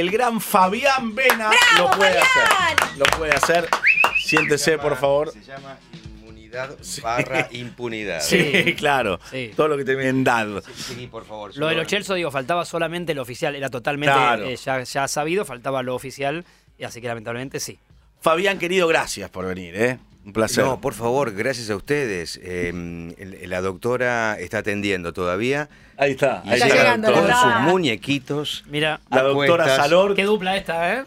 el gran Fabián Vena lo puede hacer. Lo puede hacer. Siéntese, por favor. Se llama inmunidad barra impunidad. Sí, Sí. claro. Sí. Todo lo que te vienen dado. Seguí, por favor. Lo de los. Chelsea, digo, faltaba solamente lo oficial. Era totalmente Claro. eh, ya, ya sabido, faltaba lo oficial. Y así que lamentablemente sí. Fabián, querido, gracias por venir, ¿eh? Un placer. No, por favor, gracias a ustedes. Eh, el- la doctora está atendiendo todavía. Ahí está. Y Ahí Está llegando con doctora. sus muñequitos. Mira, La doctora cuestas. Salor. qué dupla esta, ¿eh?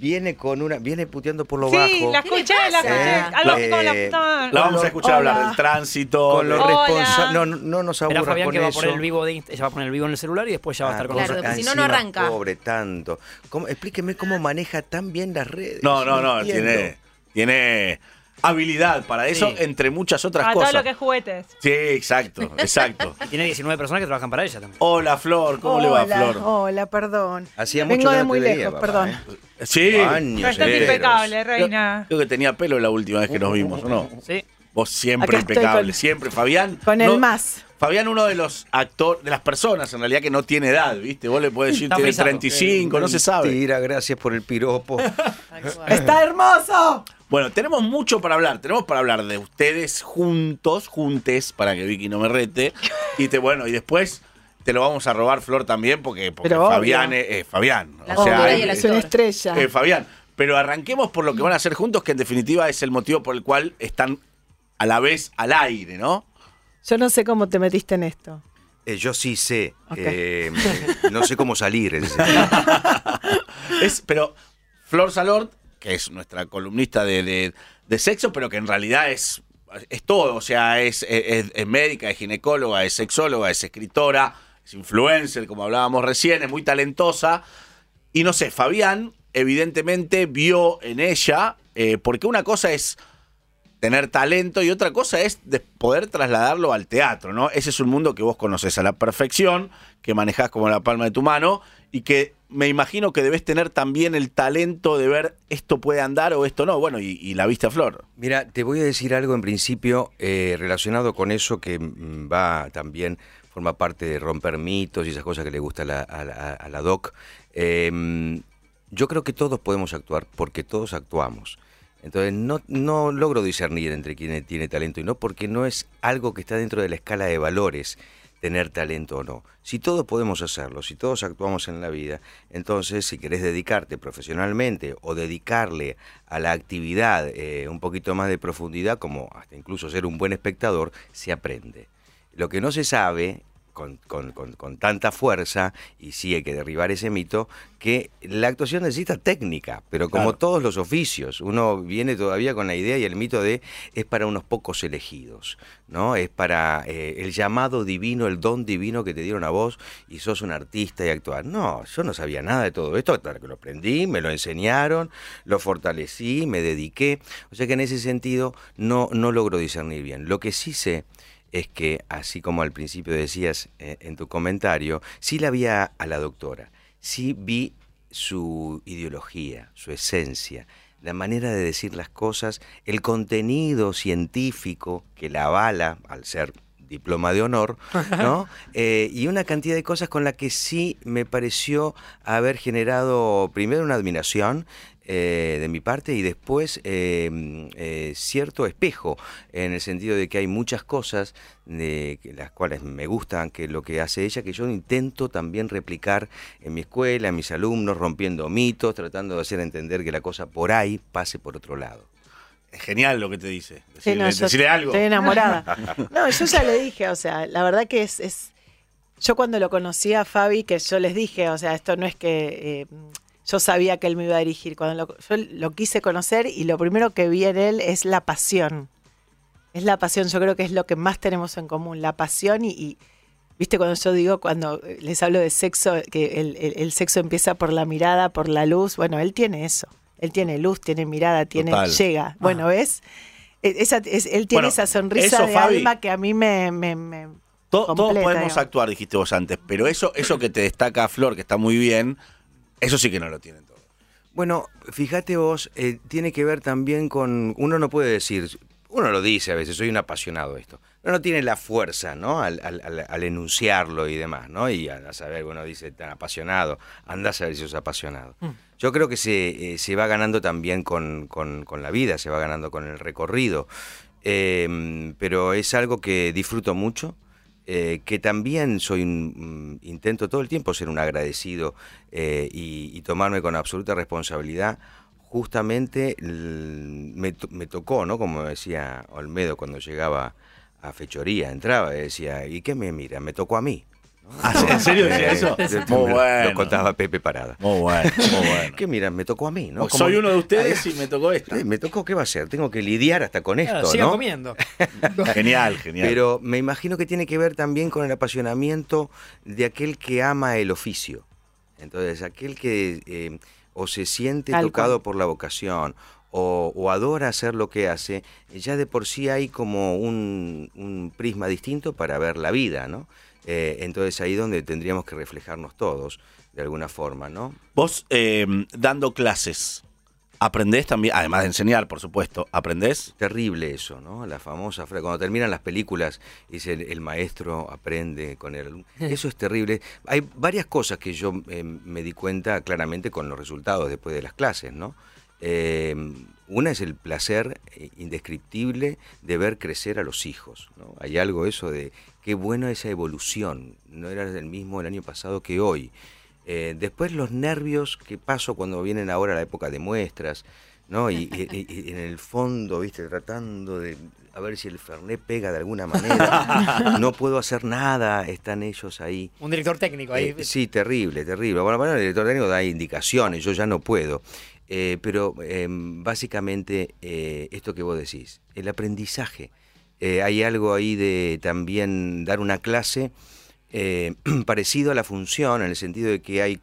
Viene con una, viene puteando por lo Sí, bajo. la escuché, la escuché. Eh, Algo la eh. La vamos a escuchar Hola. hablar del tránsito. Con los responsables. No, no, no nos aburra Fabián con que va a eso. poner el vivo de ella va a poner el vivo en el celular y después ya va a Ah, estar con Claro, nosotros. si no, no arranca. Pobre tanto. ¿Cómo- explíqueme cómo maneja tan bien las redes. No, no, no. entiendo. Tiene, tiene habilidad para eso, Sí. entre muchas otras A todo cosas. lo que es juguetes. Sí, exacto, exacto. Tiene 19 personas que trabajan para ella también. Hola, Flor. ¿Cómo le va, Flor? Hola, perdón. Hacía Vengo mucho de muy veía, lejos, papá, perdón. ¿eh? Sí. Años Pero estás impecable, reina. Creo que tenía pelo la última vez que nos vimos, ¿o no? Sí. Vos siempre Acá impecable, con- siempre. Fabián. Con no- el más. Fabián, uno de los actores, de las personas en realidad que no tiene edad, ¿viste? Vos le podés decir tiene frisado. 35, no se sabe. Mentira, gracias por el piropo. ¡Está hermoso! Bueno, tenemos mucho para hablar. Tenemos para hablar de ustedes juntos, juntes, para que Vicky no me rete. Y te, bueno, y después te lo vamos a robar, Flor, también, porque, porque Pero obvio. Fabián es, es Fabián. La o sea, es una estrella. eh, Fabián. Pero arranquemos por lo que van a hacer juntos, que en definitiva es el motivo por el cual están a la vez al aire, ¿no? Yo no sé cómo te metiste en esto. Eh, yo sí sé. Eh, no sé cómo salir. en ese- Es, pero Flor Salord, que es nuestra columnista de, de- de sexo, pero que en realidad es, es todo. O sea, es, es- médica, es ginecóloga, es sexóloga, es escritora, es influencer, como hablábamos recién, es muy talentosa. Y no sé, Fabián evidentemente vio en ella, eh, porque una cosa es tener talento y otra cosa es de poder trasladarlo al teatro, ¿no? Ese es un mundo que vos conoces a la perfección, que manejás como la palma de tu mano y que me imagino que debes tener también el talento de ver esto puede andar o esto no. Bueno, y, la viste a flor. Mira, te voy a decir algo en principio eh, relacionado con eso que mm, va también, forma parte de romper mitos y esas cosas que le gusta a la, doc. Eh, yo creo que todos podemos actuar porque todos actuamos. Entonces no, no logro discernir entre quién tiene talento y no, porque no es algo que está dentro de la escala de valores tener talento o no. Si todos podemos hacerlo, si todos actuamos en la vida, entonces si querés dedicarte profesionalmente o dedicarle a la actividad eh, un poquito más de profundidad, como hasta incluso ser un buen espectador, se aprende. Lo que no se sabe con, con- con- con tanta fuerza, y sí hay que derribar ese mito, que la actuación necesita técnica, pero como Claro. todos los oficios, uno viene todavía con la idea y el mito de es para unos pocos elegidos, ¿no? Es para eh, el llamado divino, el don divino que te dieron a vos y sos un artista y actuar. No, yo no sabía nada de todo esto, hasta que lo aprendí, me lo enseñaron, lo fortalecí, me dediqué. O sea que en ese sentido no, no logro discernir bien. Lo que sí sé es que, así como al principio decías eh, en tu comentario, sí la vi a, a la doctora, sí vi su ideología, su esencia, la manera de decir las cosas, el contenido científico que la avala al ser diploma de honor, ¿no? Eh, y una cantidad de cosas con las que sí me pareció haber generado primero una admiración eh, de mi parte y después eh, mm, eh, cierto espejo, en el sentido de que hay muchas cosas de las cuales me gustan que lo que hace ella, que yo intento también replicar en mi escuela, en mis alumnos, rompiendo mitos, tratando de hacer entender que la cosa por ahí pase por otro lado. Es genial lo que te dice. Sí, Decirle, no, decirle algo. Estoy enamorada. No, yo ya le dije, o sea, la verdad que es, es- Yo cuando lo conocí a Fabi, que yo les dije, o sea, esto no es que. Yo sabía que él me iba a dirigir. Cuando lo, yo lo quise conocer y lo primero que vi en él es la pasión. Es la pasión, yo creo que es lo que más tenemos en común, la pasión y. y, Viste, cuando yo digo, cuando les hablo de sexo, que el, el- el sexo empieza por la mirada, por la luz, bueno, él tiene eso. Él tiene luz, tiene mirada, tiene Total. llega. Bueno, ¿ves? E- Esa, es- él tiene Bueno, esa sonrisa eso, de Fabi. alma que a mí me... me- me- To- todos podemos actuar, dijiste vos antes, pero eso, eso que te destaca a Flor, que está muy bien, eso sí que no lo tienen todos. Bueno, fíjate vos, eh, tiene que ver también con, uno no puede decir, uno lo dice a veces, soy un apasionado de esto, pero no tiene la fuerza, ¿no? Al, al- al- al enunciarlo y demás, ¿no? Y a, a saber, bueno, dice tan apasionado, anda a saber si sos apasionado. Yo creo que se, eh, se va ganando también con, con- con la vida, se va ganando con el recorrido, Eh, pero es algo que disfruto mucho. Eh, que también soy un, mm, intento todo el tiempo ser un agradecido eh, y, y tomarme con absoluta responsabilidad justamente l- me, to- me tocó, ¿no? Como decía Olmedo cuando llegaba a fechoría, entraba y decía, ¿y qué me mira? Me tocó a mí. Ah, ¿En serio decía eso? Muy lo- bueno. Lo contaba Pepe Parada. Muy bueno, muy bueno. ¿Qué mira? Me tocó a mí, ¿no? O soy uno de ustedes y me tocó esta. Eh, Me tocó, ¿qué va a ser? Tengo que lidiar hasta con esto, Claro, sigan ¿no? comiendo. Genial, genial. Pero me imagino que tiene que ver también con el apasionamiento de aquel que ama el oficio. Entonces, aquel que eh, o se siente Tal tocado cual. por la vocación o, o adora hacer lo que hace, ya de por sí hay como un, un prisma distinto para ver la vida, ¿no? Eh, entonces ahí donde tendríamos que reflejarnos todos, de alguna forma, ¿no? Vos, eh, dando clases, ¿aprendés también? Además de enseñar, por supuesto, ¿aprendés? Terrible eso, ¿no? La famosa frase, cuando terminan las películas, dice el, el maestro aprende con el alumno. Eso es terrible. Hay varias cosas que yo eh, me di cuenta claramente con los resultados después de las clases, ¿no? Eh, una es el placer indescriptible de ver crecer a los hijos, ¿no? Hay algo eso de qué buena esa evolución, no era el mismo el año pasado que hoy. Eh, después los nervios que paso cuando vienen ahora la época de muestras, ¿no? Y, y- y- y en el fondo, viste, tratando de a ver si el Fernet pega de alguna manera. No puedo hacer nada, están ellos ahí. Un director técnico ahí. Eh, sí, terrible, terrible. Bueno, bueno, el director técnico da indicaciones, yo ya no puedo. Eh, pero eh, básicamente eh, esto que vos decís, el aprendizaje. Eh, hay algo ahí de también dar una clase eh, parecido a la función, en el sentido de que hay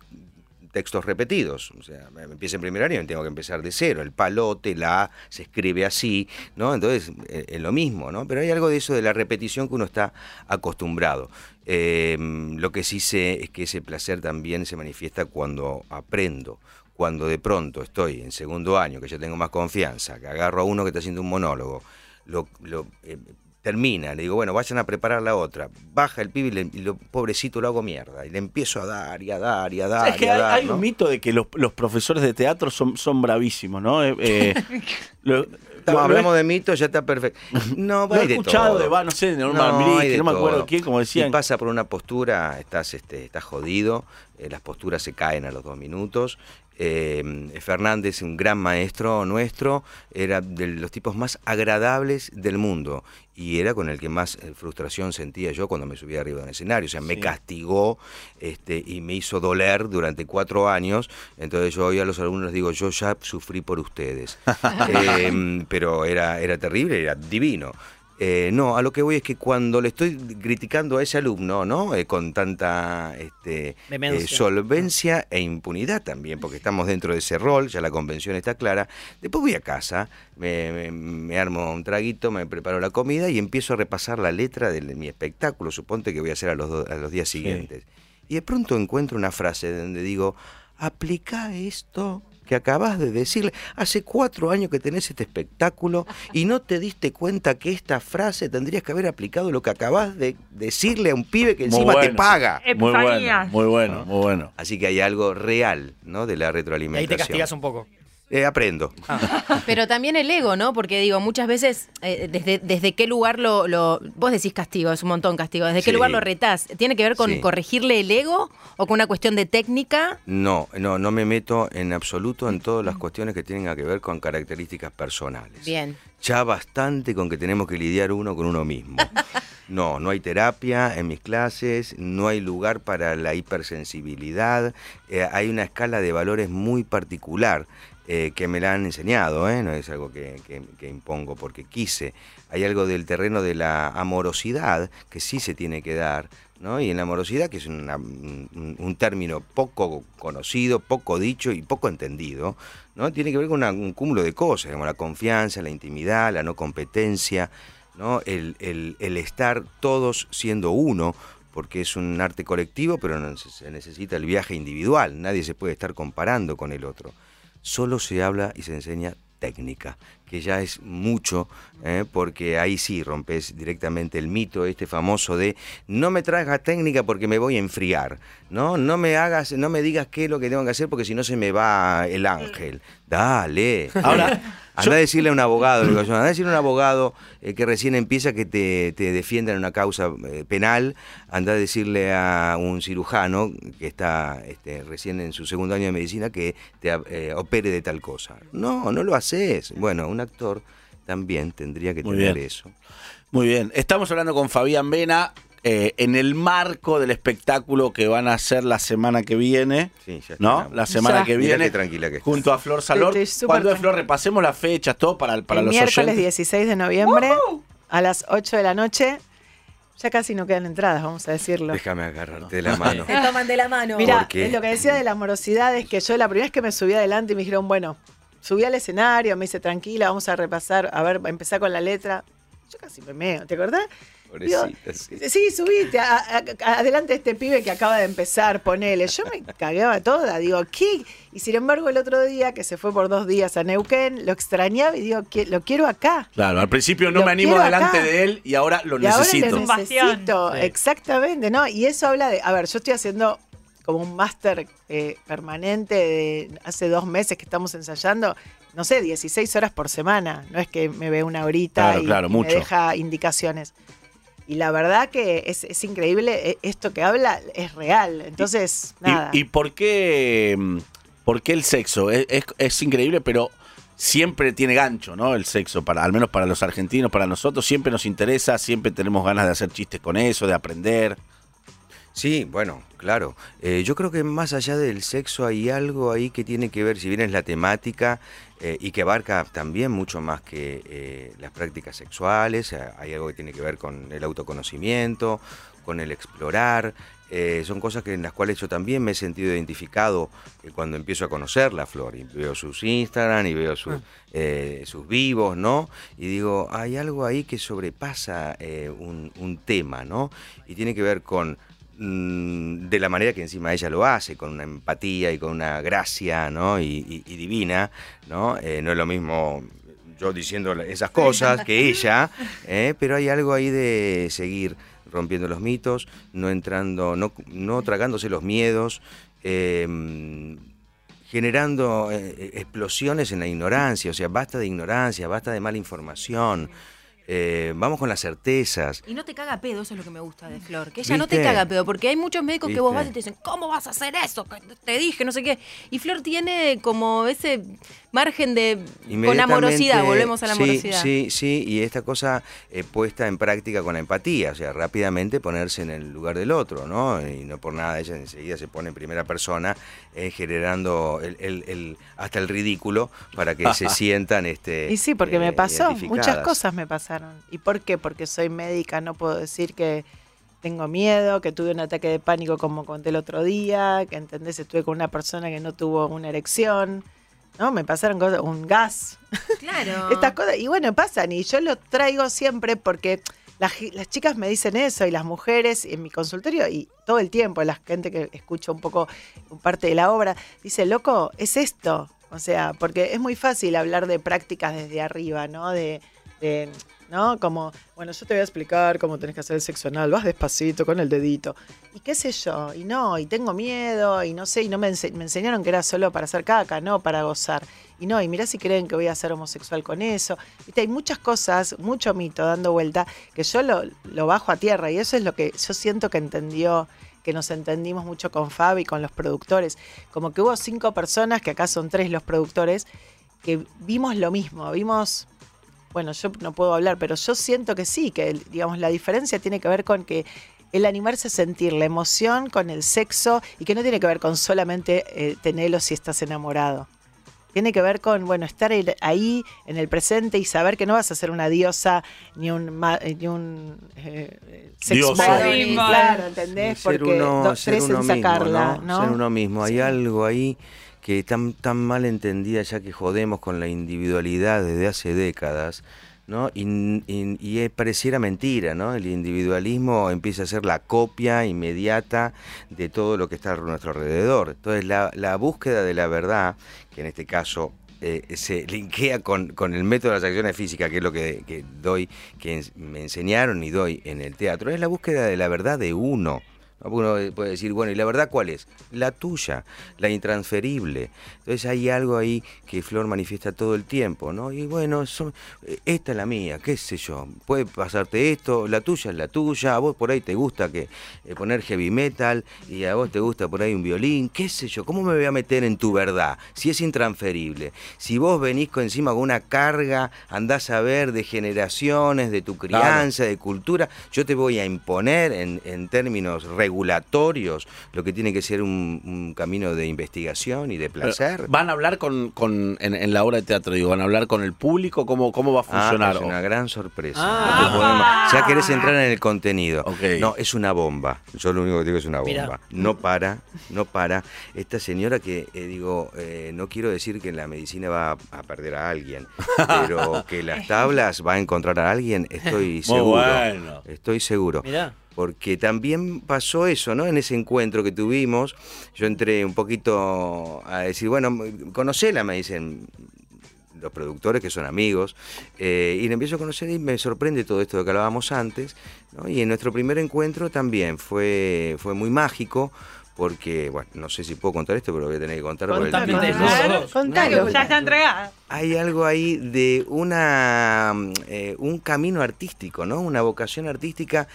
textos repetidos. O sea, me empieza en primer año y tengo que empezar de cero. El palote, la se escribe así, ¿no? Entonces, eh, es lo mismo, ¿no? Pero hay algo de eso de la repetición que uno está acostumbrado. Lo que sí sé es que ese placer también se manifiesta cuando aprendo. Cuando de pronto estoy en segundo año, que ya tengo más confianza, que agarro a uno que está haciendo un monólogo, lo, lo, eh, termina, le digo, bueno, vayan a preparar la otra. Baja el pibe y, le- y lo pobrecito lo hago mierda. Y le empiezo a dar y a dar y a dar. Es que y a hay, dar, hay ¿no? un mito de que los, los profesores de teatro son, son bravísimos, ¿no? Eh, eh, lo- Estamos- lo- hablamos de mitos, ya está perfecto. No, Lo he de escuchado todo. de, va, no sé, de Norman de no me acuerdo todo. quién, como decían. Si pasa por una postura, estás, este, estás jodido, eh, las posturas se caen a los dos minutos. Eh, Fernández, un gran maestro nuestro, era de los tipos más agradables del mundo y era con el que más eh, frustración sentía yo cuando me subía arriba de un escenario. O sea, me castigó este, y me hizo doler durante cuatro años. Entonces yo hoy a los alumnos les digo, yo ya sufrí por ustedes. Eh, pero era, era terrible, era divino. Eh, no, a lo que voy es que cuando le estoy criticando a ese alumno, ¿no? Eh, con tanta este, eh, solvencia e impunidad también, porque estamos dentro de ese rol, ya la convención está clara. Después voy a casa, me, me- me armo un traguito, me preparo la comida y empiezo a repasar la letra de mi espectáculo, suponte que voy a hacer a los, do- a los días siguientes. Y de pronto encuentro una frase donde digo, aplica esto que acabas de decirle. Hace cuatro años que tenés este espectáculo y no te diste cuenta que esta frase tendrías que haber aplicado lo que acabas de decirle a un pibe que encima te paga. Muy bueno, muy bueno, muy bueno. Así que hay algo real, ¿no? De la Y ahí retroalimentación. te castigas un poco. Eh, aprendo. Pero también el ego, ¿no? Porque digo, muchas veces, eh, desde, desde qué lugar lo, lo- Vos decís castigo, es un montón castigo. ¿Desde qué lugar lo retás? ¿Tiene que ver con Sí. corregirle el ego o con una cuestión de técnica? No, no, no me meto en absoluto en todas las cuestiones que tienen que ver con características personales. Bien. Ya bastante con que tenemos que lidiar uno con uno mismo. No, no hay terapia en mis clases, no hay lugar para la hipersensibilidad, eh, hay una escala de valores muy particular eh, que me la han enseñado, ¿eh? no es algo que, que- impongo porque quise. Hay algo del terreno de la amorosidad que sí se tiene que dar, ¿no? Y en la amorosidad, que es un, término poco conocido, poco dicho y poco entendido, ¿no? Tiene que ver con un cúmulo de cosas, como la confianza, la intimidad, la no competencia, ¿no? El, el- el estar todos siendo uno, porque es un arte colectivo, pero se necesita el viaje individual, nadie se puede estar comparando con el otro. Solo se habla y se enseña técnica, que ya es mucho, ¿eh? porque ahí sí rompes directamente el mito este famoso de no me traigas técnica porque me voy a enfriar, ¿no? No me hagas, no me digas qué es lo que tengo que hacer porque si no se me va el ángel. Dale. Ahora, Anda a decirle a un abogado, anda a decirle a un abogado eh, que recién empieza que te, te defienda en una causa eh, penal, anda a decirle a un cirujano que está este, recién en su segundo año de medicina que te opere de tal cosa. No, no lo haces. Bueno, un actor también tendría que Muy tener bien. eso. Muy bien. Estamos hablando con Fabián Vena eh, en el marco del espectáculo que van a hacer la semana que viene. Sí, ya ¿No? La semana Ya. que viene. qué tranquila que Junto a Flor Salor. ¿Cuándo es. Flor? Repasemos las fechas, todo para, para el los miércoles oyentes. 16 de noviembre a las 8 de la noche. Ya casi no quedan entradas, vamos a decirlo. Déjame agarrarte de la mano. Se toman de la mano. Mira, lo que decía de la morosidad es que yo la primera vez que me subí adelante y me dijeron, bueno, subí al escenario, me dice, tranquila, vamos a repasar, a ver, empezar con la letra. Yo casi me meo, ¿te acordás? Digo, Pobrecita, sí. Sí, subite, a- a- a- adelante este pibe que acaba de empezar, ponele. Yo me cagaba toda, digo, ¿qué? Y sin embargo, el otro día, que se fue por dos días a Neuquén, lo extrañaba y digo, "¿Qué- lo quiero acá. Claro, al principio no Lo me animo delante acá. de él y ahora lo Y ahora necesito. lo necesito, Sí. exactamente, ¿no? Y eso habla de, a ver, yo estoy haciendo como un máster eh, permanente de hace dos meses que estamos ensayando, no sé, 16 horas por semana, no es que me ve una horita Claro, y, claro, y mucho. me deja indicaciones. Y la verdad que es, es increíble, eh, esto que habla es real, entonces, ¿Y- nada. ¿Y, por qué mm, por qué el sexo? Es, es- es increíble, pero siempre tiene gancho, ¿no? El sexo, para, al menos para los argentinos, para nosotros, siempre nos interesa, siempre tenemos ganas de hacer chistes con eso, de aprender. Sí, bueno, claro. Eh, yo creo que más allá del sexo hay algo ahí que tiene que ver, si bien es la temática eh, y que abarca también mucho más que eh, las prácticas sexuales, hay algo que tiene que ver con el autoconocimiento, con el explorar. son cosas que en las cuales yo también me he sentido identificado cuando empiezo a conocer la Flor y veo sus Instagram y veo sus, eh, sus vivos, ¿no? Y digo, hay algo ahí que sobrepasa eh, un, un tema, ¿no? Y tiene que ver con de la manera que encima ella lo hace, con una empatía y con una gracia, ¿no? Y, divina, ¿no? Eh, no es lo mismo yo diciendo esas cosas que ella, ¿eh? pero hay algo ahí de seguir rompiendo los mitos, no entrando, no, no tragándose los miedos, eh, generando eh, explosiones en la ignorancia, o sea, basta de ignorancia, basta de mala información, eh, vamos con las certezas. Y no te caga pedo, eso es lo que me gusta de Flor. Que ella no te caga pedo, porque hay muchos médicos que vos vas y te dicen, ¿cómo vas a hacer eso? Te dije, no sé qué. Y Flor tiene como ese margen de. con amorosidad, volvemos a la sí, amorosidad. Sí, sí, y esta cosa eh, puesta en práctica con la empatía, o sea, rápidamente ponerse en el lugar del otro, ¿no? Y no por nada ella enseguida se pone en primera persona, eh, generando el, el- el- hasta el ridículo para que se sientan este. Y sí, porque me pasó, muchas cosas me pasaron. ¿Y por qué? Porque soy médica, no puedo decir que tengo miedo, que tuve un ataque de pánico como conté el otro día, que entendés, estuve con una persona que no tuvo una erección, ¿no? Me pasaron cosas, un gas, Claro. estas cosas, y bueno, pasan, y yo lo traigo siempre porque las, chicas me dicen eso, y las mujeres en mi consultorio, y todo el tiempo, la gente que escucha un poco parte de la obra, dice, loco, es esto. O sea, porque es muy fácil hablar de prácticas desde arriba, ¿no? De, de, ¿no? Como, bueno, yo te voy a explicar cómo tenés que hacer el sexo anal, vas despacito con el dedito. Y qué sé yo, y no, y tengo miedo, y no sé, y no me, me enseñaron que era solo para hacer caca, no para gozar. Y no, y mirá si creen que voy a ser homosexual con eso. Viste, hay muchas cosas, mucho mito dando vuelta, que yo lo, lo bajo a tierra, y eso es lo que yo siento que entendió que nos entendimos mucho con Fabi con los productores. Como que hubo cinco personas, que acá son tres los productores, que vimos lo mismo, vimos bueno, yo no puedo hablar, pero yo siento que sí, que digamos la diferencia tiene que ver con que el animarse a sentir la emoción con el sexo y que no tiene que ver con solamente eh, tenerlo si estás enamorado. Tiene que ver con, bueno, estar ahí- ahí en el presente y saber que no vas a ser una diosa ni un, ma- eh, ni un eh, eh, sex Dioso. model, Sí, claro, ¿entendés? Ser Porque uno, do- ser tres uno en mismo, sacarla, ¿no? ¿no? Ser uno mismo. Hay Sí. algo ahí que tan, tan mal entendida ya que jodemos con la individualidad desde hace décadas, ¿no? Y, y- eh, pareciera mentira, ¿no? El individualismo empieza a ser la copia inmediata de todo lo que está a nuestro alrededor. Entonces la, la búsqueda de la verdad, que en este caso eh, se linkea con, con el método de las acciones físicas, que es lo que, doy, que me enseñaron y doy en el teatro, es la búsqueda de la verdad de uno. Uno puede decir, bueno, ¿y la verdad cuál es? La tuya, la intransferible. Entonces hay algo ahí que Flor manifiesta todo el tiempo, ¿no? Y bueno, son- eh, esta es la mía, qué sé yo, puede pasarte esto, la tuya es la tuya, a vos por ahí te gusta que eh, poner heavy metal y a vos te gusta por ahí un violín, qué sé yo, ¿cómo me voy a meter en tu verdad? Si es intransferible, si vos venís con encima con una carga, andás a ver de generaciones, de tu crianza, de cultura, yo te voy a imponer en, en términos regulatorios lo que tiene que ser un, un camino de investigación y de placer. ¿Van a hablar con, con- en, en la obra de teatro? Digo, ¿Van a hablar con el público? ¿Cómo, cómo va a Ah, funcionar? es una gran sorpresa. Ah. No te podemos- ya querés entrar en el contenido. Ok. No, es una bomba. Yo lo único que digo es una bomba. No para, no para. Esta señora que, eh, digo, eh, no quiero decir que en la medicina va a, a perder a alguien, pero que las tablas va a encontrar a alguien, estoy Muy seguro. bueno. Estoy seguro. Mirá. Porque también pasó eso, ¿no? En ese encuentro que tuvimos, yo entré un poquito a decir, bueno, conocela, me dicen los productores que son amigos, eh, y le empiezo a conocer y me sorprende todo esto de que hablábamos antes, ¿no? Y en nuestro primer encuentro también fue, fue muy mágico, porque, bueno, no sé si puedo contar esto, pero lo voy a tener que contar por el tiempo. Contalo. Contalo. Ya está entregada. Hay algo ahí de una mm, eh, un camino artístico, ¿no? Una vocación artística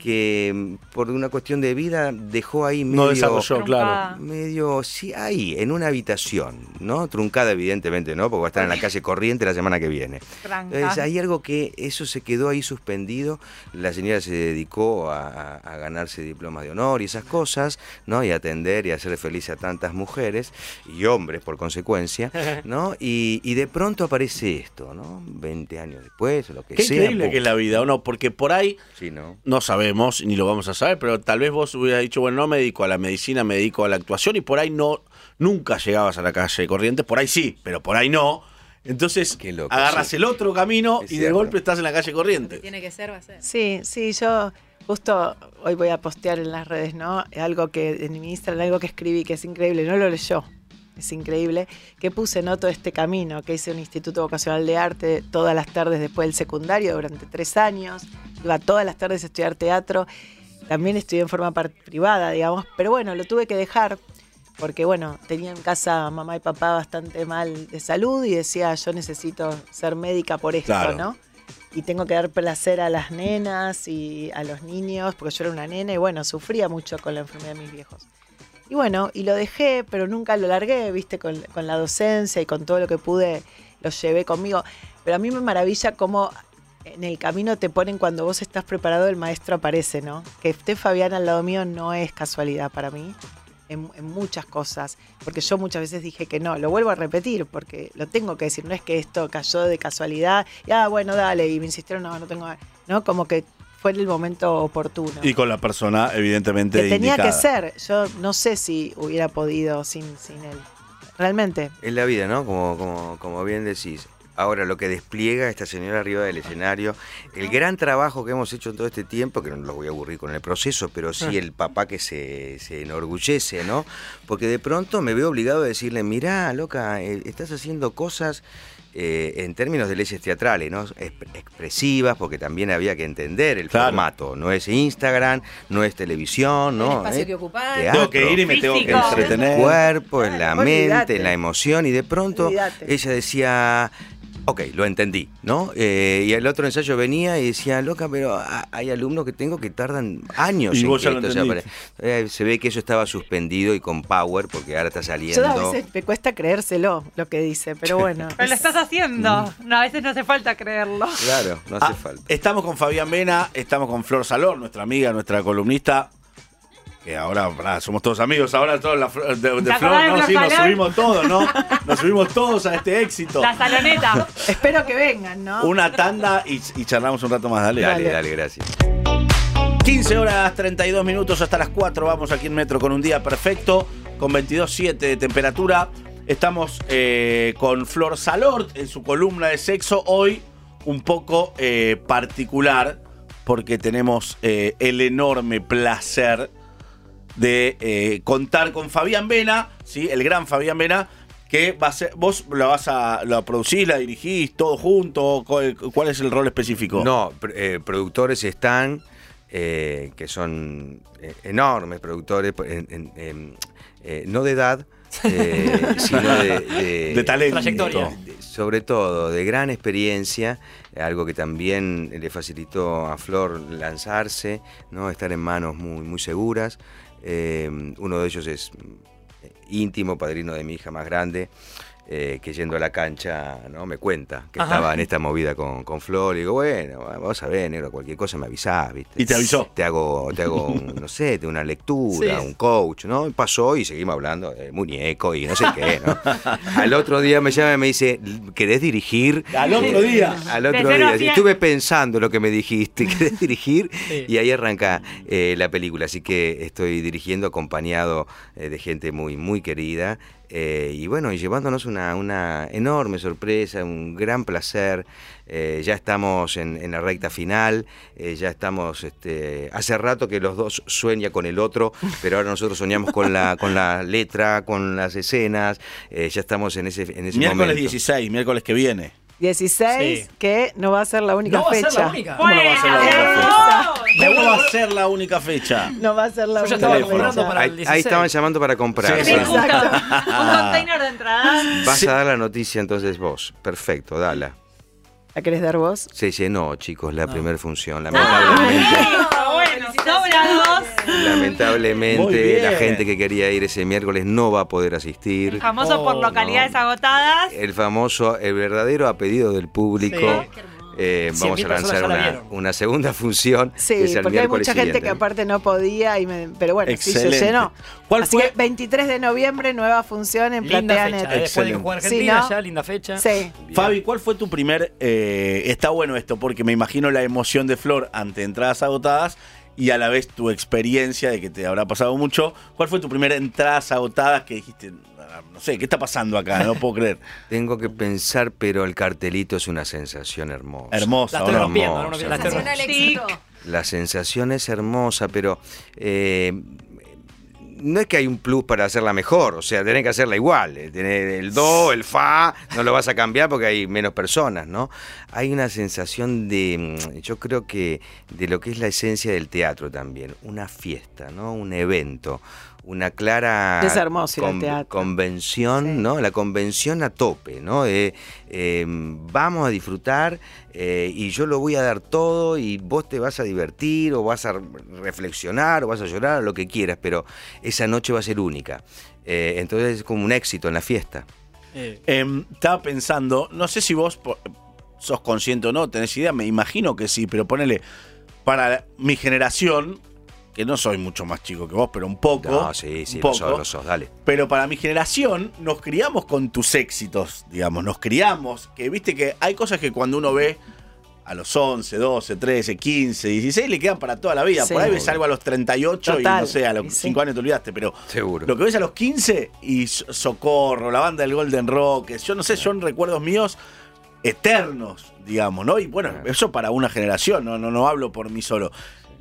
que mm, por una cuestión de vida dejó ahí medio No desarrolló, claro. Medio sí ahí en una habitación, ¿no? Truncada evidentemente, ¿no? Porque va a estar en la calle corriente la semana que viene. Tranca. Entonces hay algo que eso se quedó ahí suspendido. La señora se dedicó a, a- a ganarse diplomas de honor y esas cosas, ¿no? Y atender y hacer feliz a tantas mujeres y hombres por consecuencia, ¿no? Y, y de pronto aparece esto, ¿no? 20 años después, o lo que Qué sea. increíble que es la vida, ¿o no? Porque por ahí Sí, ¿no? no sabemos ni lo vamos a saber, pero tal vez vos hubieras dicho, bueno, no me dedico a la medicina, me dedico a la actuación y por ahí no, nunca llegabas a la calle Corrientes, por ahí sí, pero por ahí no. Entonces loco, agarras sí. el otro camino Es y de golpe estás en la calle Corrientes. Tiene que ser, va a ser. Sí, sí, yo justo hoy voy a postear en las redes, ¿no? Algo que en mi Instagram, algo que escribí que es increíble, no lo leyó. Es increíble que puse no todo este camino, que hice un instituto vocacional de arte todas las tardes después del secundario durante tres años. Iba todas las tardes a estudiar teatro. También estudié en forma privada, digamos, pero bueno, lo tuve que dejar porque bueno, tenía en casa mamá y papá bastante mal de salud y decía, yo necesito ser médica por esto, Claro. ¿no? Y tengo que dar placer a las nenas y a los niños, porque yo era una nena y bueno, sufría mucho con la enfermedad de mis viejos. Y bueno, y lo dejé, pero nunca lo largué, viste, con, con la docencia y con todo lo que pude, lo llevé conmigo. Pero a mí me maravilla cómo en el camino te ponen cuando vos estás preparado, el maestro aparece, ¿no? Que esté Fabián al lado mío no es casualidad para mí, en, en muchas cosas, porque yo muchas veces dije que no, lo vuelvo a repetir, porque lo tengo que decir, no es que esto cayó de casualidad, y ah, bueno, dale, y me insistieron, no, no tengo, ¿no? Como que fue el momento oportuno. Y con la persona, evidentemente, que tenía indicada. que ser, yo no sé si hubiera podido sin, sin él, realmente. Es la vida, ¿no? Como, como, como bien decís. Ahora, lo que despliega esta señora arriba del escenario, el gran trabajo que hemos hecho en todo este tiempo, que no los voy a aburrir con el proceso, pero sí el papá que se, se enorgullece, ¿no? Porque de pronto me veo obligado a decirle, mirá, loca, eh, estás haciendo cosas eh, en términos de leyes teatrales, ¿no? Exp- expresivas, porque también había que entender el Claro. formato. No es Instagram, no es televisión, El ¿no? espacio Eh, que ocupás. teatro. Tengo que ir y me tengo que Físico. en entretener. el cuerpo, en la mente, en la emoción, y de pronto Olvídate. ella decía, ok, lo entendí, ¿no? Eh, y el otro ensayo venía y decía, loca, pero ha- hay alumnos que tengo que tardan años Y en vos que ya lo sea Eh, se ve que eso estaba suspendido y con power, porque ahora está Yo saliendo. a veces me cuesta creérselo lo que dice, pero bueno. Pero lo es- estás haciendo. No, a veces no hace falta creerlo. Claro, no hace Ah, falta. Estamos con Fabián Vena, estamos con Flor Salor, nuestra amiga, nuestra columnista. Que ahora, somos todos amigos, ahora todos la de, de ¿Te Flor, no, sí, nos subimos todos, ¿no? Nos subimos todos a este éxito. La saloneta. Espero que vengan, ¿no? Una tanda y, y charlamos un rato más, dale. Dale, dale. dale, gracias. 15 horas 32 minutos hasta las 4. Vamos aquí en Metro con un día perfecto, con 22.7 de temperatura. Estamos eh, con Flor Salort en su columna de sexo. Hoy un poco eh, particular, porque tenemos eh, el enorme placer de eh, contar con Fabián Vena, ¿sí? el gran Fabián Vena, que va a ser, vos la vas a la producís, la dirigís, todo junto, ¿cuál, cuál es el rol específico? No, eh, productores están, eh, que son enormes productores, en- en- en, eh, no de edad, eh, sino de, de- de talento. Trayectoria. de- sobre todo de gran experiencia, algo que también le facilitó a Flor lanzarse, ¿no? estar en manos muy, muy seguras. Eh, uno de ellos es mm, íntimo, padrino de mi hija más grande, eh, que yendo a la cancha ¿no? me cuenta que Ajá. estaba en esta movida con, con Flor. Y digo, bueno, vamos a ver, negro, cualquier cosa me avisás, ¿viste? Y te avisó. Te hago, te hago un, no sé, te una lectura, Sí. un coach, ¿no? Y pasó y seguimos hablando de muñeco y no sé qué, ¿no? Al otro día me llama y me dice, ¿querés dirigir? Al otro día. Al De otro a día. Estuve pensando lo que me dijiste, ¿querés dirigir? Sí. Y ahí arranca eh, la película. Así que estoy dirigiendo acompañado eh, de gente muy, muy querida. Eh, y bueno, y llevándonos una, una enorme sorpresa, un gran placer. Eh, ya estamos en, en la recta final, eh, ya estamos, este, hace rato que los dos sueña con el otro, pero ahora nosotros soñamos con la, con la letra, con las escenas, eh, ya estamos en ese, en ese Miércoles momento. 16, miércoles que viene. 16, Sí. que no va a ser la única No va a fecha. ser la única. ¿Cómo no va a ser la única fecha? ¿Cómo va a ser la única fecha? No va a ser la Yo única fecha. para Ahí, el ahí 16. estaban llamando para comprar. Sí, Sí, sí. justo. Un container de entradas. Vas Sí. a dar la noticia entonces vos. Perfecto, dala. ¿La querés dar vos? Se llenó, chicos, la primera función. Ah, Lamentablemente. Lamentablemente la gente que quería ir ese miércoles no va a poder asistir. Famoso por Oh, localidades no. agotadas. El famoso, el verdadero a pedido del público. Sí. eh, vamos a 100.000 lanzar una, segunda función. Sí, que es el porque hay mucha gente que aparte no podía, y me- pero bueno, sí se llenó. ¿Cuál Así fue? que 23 de noviembre, nueva función en Linda Platea fecha. Net. eh, Después de que Excelente. juega Sí, Argentina, ¿no? ya, linda fecha. Sí. Fabi, ¿cuál fue tu primer... eh, está bueno esto porque me imagino la emoción de Flor ante entradas agotadas y a la vez tu experiencia de que te habrá pasado mucho. ¿Cuál fue tu primera entradas agotadas que dijiste, "Ah, no sé, ¿qué está pasando acá? No puedo creer. Tengo que pensar, pero el cartelito es una sensación hermosa. Hermosa, La ¿o estoy rompiendo, Hermosa. La sensación es hermosa, pero eh, no es que hay un plus para hacerla mejor, o sea, tenés que hacerla igual. eh, Tener el do, el fa, no lo vas a cambiar porque hay menos personas, ¿no? Hay una sensación de, mm, yo creo que de lo que es la esencia del teatro también, una fiesta, ¿no? Un evento. Una clara Es hermoso convención, Sí. ¿no? La convención a tope, ¿no? Eh, eh, vamos a disfrutar eh, y yo lo voy a dar todo y vos te vas a divertir o vas a reflexionar o vas a llorar o lo que quieras, pero esa noche va a ser única. Eh, entonces es como un éxito en la fiesta. Eh, Em, estaba pensando, no sé si vos sos consciente o no, tenés idea, me imagino que sí, pero ponele, para mi generación, que no soy mucho más chico que vos, pero un poco. No, sí, sí, un lo poco, sos, lo sos, dale. Pero para mi generación nos criamos con tus éxitos, digamos, nos criamos, que viste que hay cosas que cuando uno ve a los 11, 12, 13, 15, 16 le quedan para toda la vida. Sí. Por ahí ves algo a los 38 y Total. no sé, a los Y sí. 5 años te olvidaste, pero Seguro. lo que ves a los 15 y So- Socorro, la banda del Golden Rockets, yo no sé, son recuerdos míos eternos, digamos, ¿no? Y bueno, eso para una generación, no, no, no hablo por mí solo.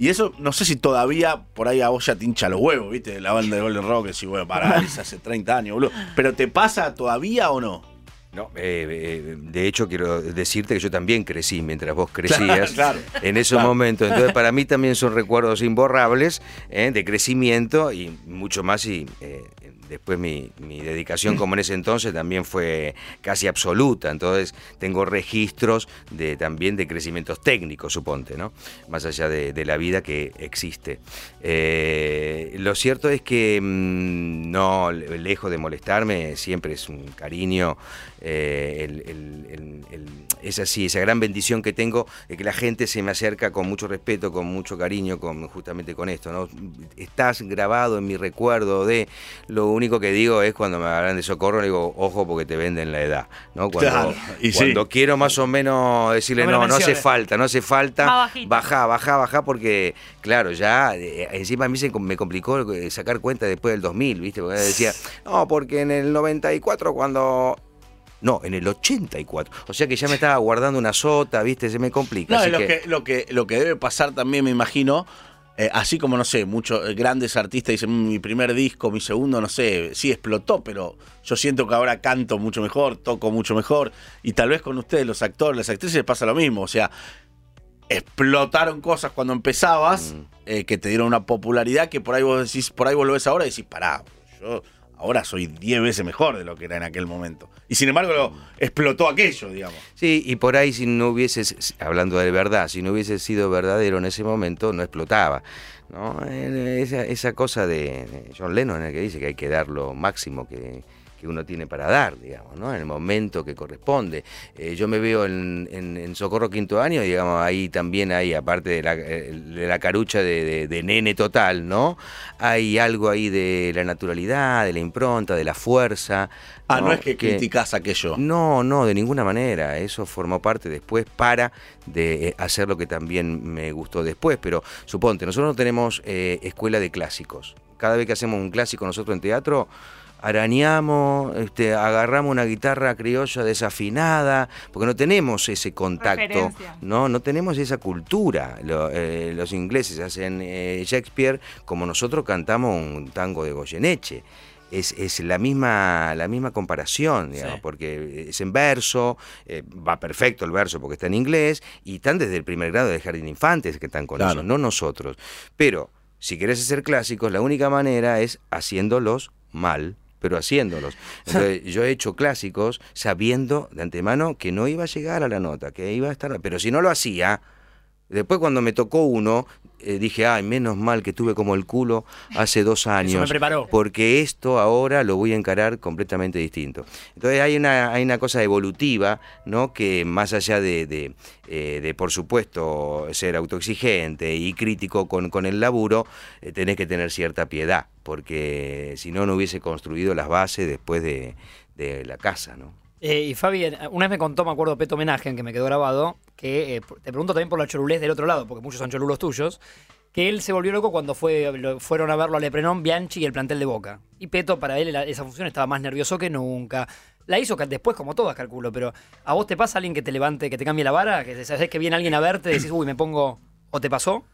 Y eso, no sé si todavía por ahí a vos ya te hincha los huevos, ¿viste? La banda de Golden Rockets y bueno, para es hace 30 años, boludo. Pero ¿te pasa todavía o no? No, eh, eh, de hecho quiero decirte que yo también crecí mientras vos crecías Claro, en esos claro. momentos. Entonces para mí también son recuerdos imborrables eh, de crecimiento y mucho más y eh, después mi, mi dedicación como en ese entonces también fue casi absoluta. Entonces tengo registros de también de crecimientos técnicos, suponte, ¿no? Más allá de, la vida que existe. Eh, lo cierto es que mm, no, le- lejos de molestarme, siempre es un cariño. Eh, el- el- el- el- es así, esa gran bendición que tengo de que la gente se me acerca con mucho respeto, con mucho cariño, con, justamente con esto. ¿no? Estás grabado en mi recuerdo de lo único que digo es cuando me hablan de socorro, digo, ojo porque te venden la edad. ¿no? Cuando, Claro, y sí. cuando quiero más o menos decirle, No no, no hace menciones". falta, no hace falta, baja, baja, baja, porque, claro, ya, eh, encima a mí se me complicó eh, sacar cuenta después del 2000, ¿viste? Porque decía, no, porque en el 94 cuando... No, en el 84. O sea que ya me estaba guardando una sota, ¿viste? Se me complica. No, así lo que- que, lo, que, lo que debe pasar también, me imagino, eh, así como, no sé, muchos eh, grandes artistas dicen, "Mm, mi primer disco, mi segundo, no sé, sí explotó, pero yo siento que ahora canto mucho mejor, toco mucho mejor, y tal vez con ustedes, los actores, las actrices, pasa lo mismo, o sea, explotaron cosas cuando empezabas, eh, que te dieron una popularidad que por ahí vos decís, por ahí vos lo ves ahora y decís, pará, yo ahora soy 10 veces mejor de lo que era en aquel momento. Y sin embargo, lo- explotó aquello, digamos. Sí, y por ahí si no hubiese, hablando de verdad, si no hubiese sido verdadero en ese momento, no explotaba. ¿no? Eh, Esa, esa cosa de John Lennon, el que dice que hay que dar lo máximo que, que uno tiene para dar, digamos, ¿no? en el momento que corresponde. Eh, yo me veo en, en- en Socorro Quinto Año, digamos, ahí también hay, aparte de la, eh, de la carucha de, de- de nene total, ¿no? Hay algo ahí de la naturalidad, de la impronta, de la fuerza. Ah, no, es que, que- criticás aquello. no, no, de ninguna manera. Eso formó parte después para de eh, hacer lo que también me gustó después. Pero suponte, nosotros no tenemos eh, escuela de clásicos. Cada vez que hacemos un clásico nosotros en teatro, arañamos, este, agarramos una guitarra criolla desafinada, porque no tenemos ese contacto, Referencia. no, no tenemos esa cultura. Lo- eh, los ingleses hacen eh, Shakespeare como nosotros cantamos un tango de Goyeneche. Es, es la misma la misma comparación, digamos, Sí. porque es en verso, eh, va perfecto el verso porque está en inglés, y están desde el primer grado de jardín infantes que están con Claro. eso, no nosotros. Pero si querés hacer clásicos, la única manera es haciéndolos mal, pero haciéndolos. Entonces, yo he hecho clásicos sabiendo de antemano que no iba a llegar a la nota, que iba a estar. Pero si no lo hacía, después cuando me tocó uno, eh, dije, ay, menos mal que tuve como el culo hace dos años. me preparó. Porque esto ahora lo voy a encarar completamente distinto. Entonces hay una, hay una cosa evolutiva, ¿no? Que más allá de, de, eh, de, por supuesto, ser autoexigente y crítico con, con el laburo, eh, tenés que tener cierta piedad, porque si no, no hubiese construido las bases después de, de la casa, ¿no? Eh, y Fabi, una vez me contó, me acuerdo, Peto Homenaje, en que me quedó grabado, que eh, te pregunto también por la chorulés del otro lado, porque muchos son cholulos tuyos, que él se volvió loco cuando fueron a verlo a Leprenón, Bianchi y el plantel de Boca. Y Peto, para él, esa función estaba más nervioso que nunca. La hizo después, como todas, calculo, pero ¿a vos te pasa alguien que te levante, que te cambie la vara? Que sabes que viene alguien a verte y decís, uy, me pongo... ¿O te pasó?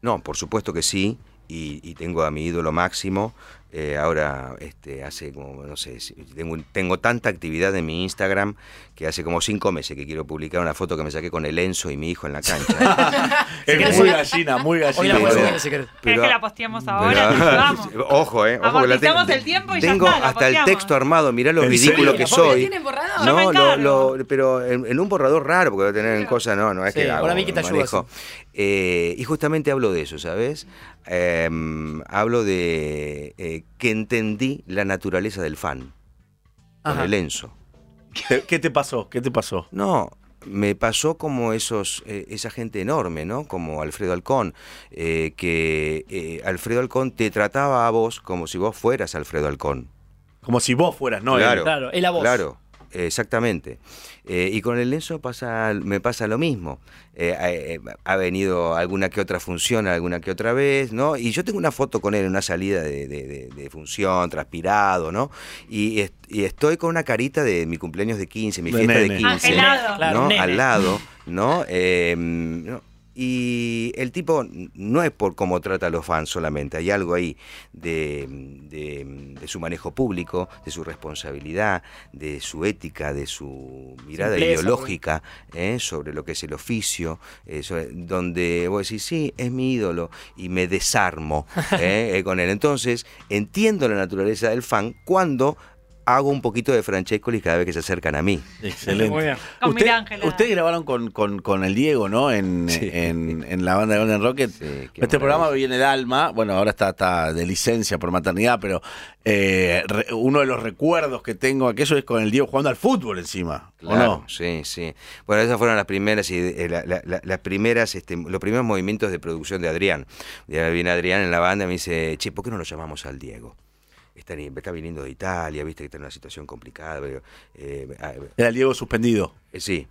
No, por supuesto que sí, y tengo a mi ídolo máximo. Eh, ahora, este, hace como, no sé, tengo, tengo tanta actividad en mi Instagram que hace como cinco meses que quiero publicar una foto que me saqué con el Enzo y mi hijo en la cancha. Es muy gallina, muy Hoy la gallina. pero- subir si querés. ¿Querés que la posteemos ahora? pero- Vamos. Ojo, eh. Ojo que la tengo. El tiempo y ya Tengo está, hasta el posteamos. texto armado, mirá lo ¿En ridículo serio? que ¿Lo soy. No, lo, lo- pero en, en un borrador raro, porque va a tener en cosas, no, no es Sí, que hago, te manejo. Eh, y justamente hablo de eso, ¿sabes? Eh, hablo de eh, que entendí la naturaleza del fan con Ajá. el Enzo. ¿Qué, qué te pasó? ¿Qué te pasó? No, me pasó como esos, eh, esa gente enorme, ¿no? Como Alfredo Alcón, eh, que eh, Alfredo Alcón te trataba a vos como si vos fueras Alfredo Alcón. Como si vos fueras, ¿no? Claro. Él. Claro, es la voz. Claro, exactamente. Eh, y con el Enzo pasa, me pasa lo mismo. Eh, eh, ha venido alguna que otra función, alguna que otra vez, ¿no? Y yo tengo una foto con él en una salida de, de- de- de función, transpirado, ¿no? Y, est- y estoy con una carita de mi cumpleaños de 15, mi De fiesta de nene. 15. Angelado. Claro, ¿no? Al lado, ¿no? Eh, ¿no? Y el tipo no es por cómo trata a los fans solamente, hay algo ahí de, de- de su manejo público, de su responsabilidad, de su ética, de su mirada Simpleza, ideológica ¿eh? sobre lo que es el oficio, eh, sobre- donde vos decís, sí, es mi ídolo, y me desarmo ¿eh? Eh, con él. Entonces, entiendo la naturaleza del fan cuando hago un poquito de Francescoli cada vez que se acercan a mí. Excelente. Muy bien. Con Usted-. Ustedes grabaron con, con, con el Diego, ¿no? En, Sí. en, en la banda de Golden Rocket. Sí, este maravilla. programa viene de Alma. Bueno, ahora está, está de licencia por maternidad, pero eh, re- uno de los recuerdos que tengo aquello es con el Diego jugando al fútbol encima. ¿O Claro, no? sí, sí. Bueno, esas fueron las primeras, eh, la- la- la- las primeras, este, los primeros movimientos de producción de Adrián. Ya viene Adrián en la banda y me dice, che, ¿por qué no lo llamamos al Diego? Está, está viniendo de Italia, viste que está en una situación complicada. Pero, eh, ah, Era el Diego suspendido. eh, sí.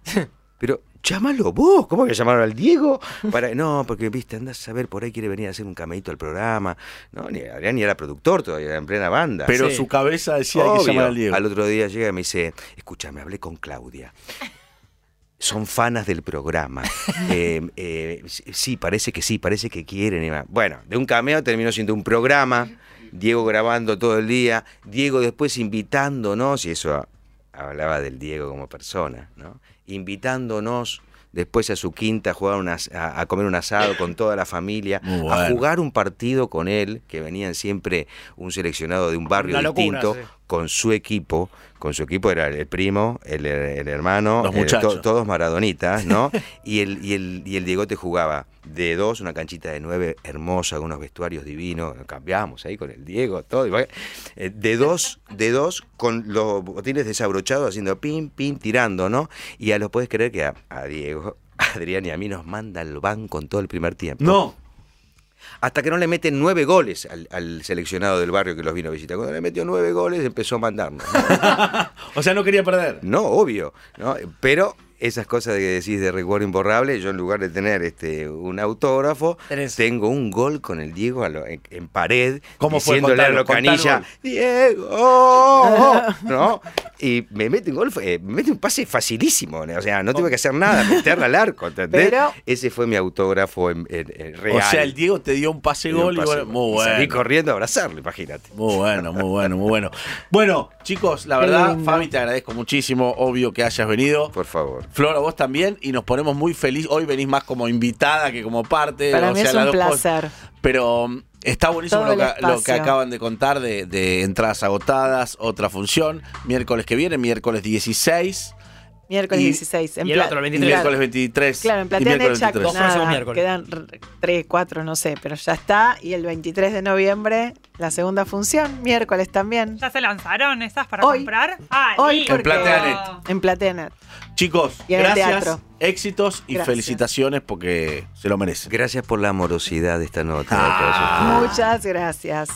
Pero llámalo vos, ¿cómo que llamaron al Diego? Para, no, porque viste, andás a ver, por ahí quiere venir a hacer un cameíto al programa. No, ni Adrián ni era productor todavía, era en plena banda. Pero Sí. su cabeza decía hay que Obvio. llamar al Diego. Al otro día llega y me dice, escúchame, hablé con Claudia. son fanas del programa. Eh, eh, sí, parece que sí, parece que quieren. Bueno, de un cameo terminó siendo un programa, Diego grabando todo el día, Diego después invitándonos, y eso hablaba del Diego como persona, ¿no? invitándonos después a su quinta a, jugar a, a comer un asado con toda la familia, a jugar un partido con él, que venían siempre un seleccionado de un barrio locura, distinto, sí. Con su equipo, con su equipo era el primo, el, el hermano, Los eh, todos maradonitas, ¿no? y, el, y, el, y el Diegote jugaba de dos, una canchita de nueve hermosa, con unos vestuarios divinos, cambiamos ahí con el Diego, todo. eh, De dos, de dos, con los botines desabrochados, haciendo pim, pim, tirando, ¿no? Y a lo puedes creer que a, a Diego, a Adrián y a mí nos manda al banco en todo el primer tiempo No. Hasta que no le meten nueve goles al, al seleccionado del barrio que los vino a visitar. Cuando le metió nueve goles empezó a mandarnos. ¿no? O sea, no quería perder. No, obvio, ¿no? Pero esas cosas que decís de recuerdo imborrable, yo en lugar de tener este un autógrafo, Tenés. tengo un gol con el Diego a lo- en, en pared, ¿Cómo fue? diciéndole a Contalo, Locanilla, contalo. Diego, ¿no? Y me mete un gol, eh, me mete un pase facilísimo, o sea, no tuve que hacer nada, meterla al arco, ¿entendés? Pero- Ese fue mi autógrafo en, en- en real. O sea, el Diego te dio un pase un gol y bueno, muy Y Salí bueno. corriendo a abrazarlo, imagínate. Muy bueno, muy bueno, muy bueno. Bueno, chicos, la verdad. Fabi, te agradezco muchísimo. Obvio que hayas venido. Por favor. Flor, a vos también. Y nos ponemos muy felices. Hoy venís más como invitada que como parte. Para o mí sea, es un cosas. placer. Pero está buenísimo lo que, lo que acaban de contar de, de entradas agotadas, otra función. Miércoles que viene, miércoles 16. Miércoles Y- 16. En y el otro, el Y 23. miércoles 23. Claro, en Platea Necha 23. Dos próximos nada, miércoles. quedan 3, 4, no sé, pero ya está. Y el 23 de noviembre, la segunda función, miércoles también. ¿Ya se lanzaron esas para Hoy. comprar? Ah, Hoy listo. En Plateanet. En Plateanet. Chicos, Y gracias, teatro. éxitos y Gracias. felicitaciones porque se lo merecen. Gracias por la amorosidad de esta nota. de Ah. Muchas gracias.